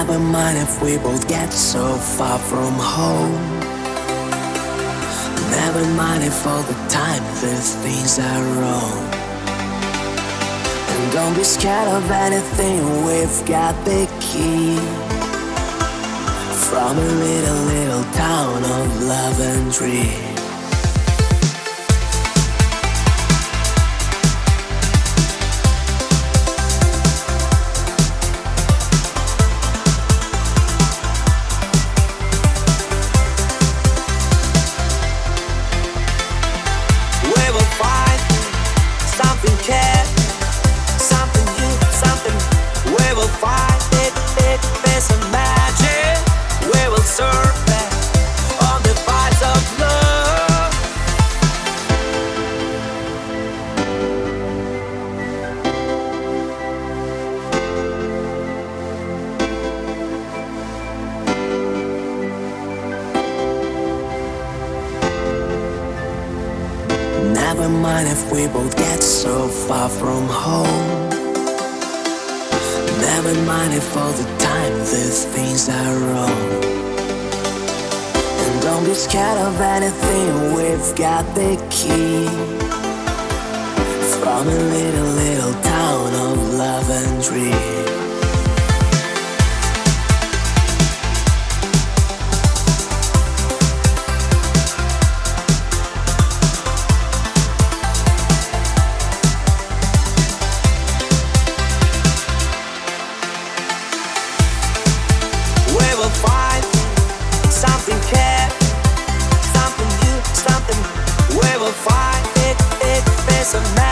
Never mind if we both get so far from home. Never mind if all the time these things are wrong. And don't be scared of anything, we've got the key. From a little, little town of love and dream. Never mind if we both get so far from home. Never mind if all the time these things are wrong. And don't be scared of anything, we've got the key. From a little, little town of love and dream. Find it, it, magic.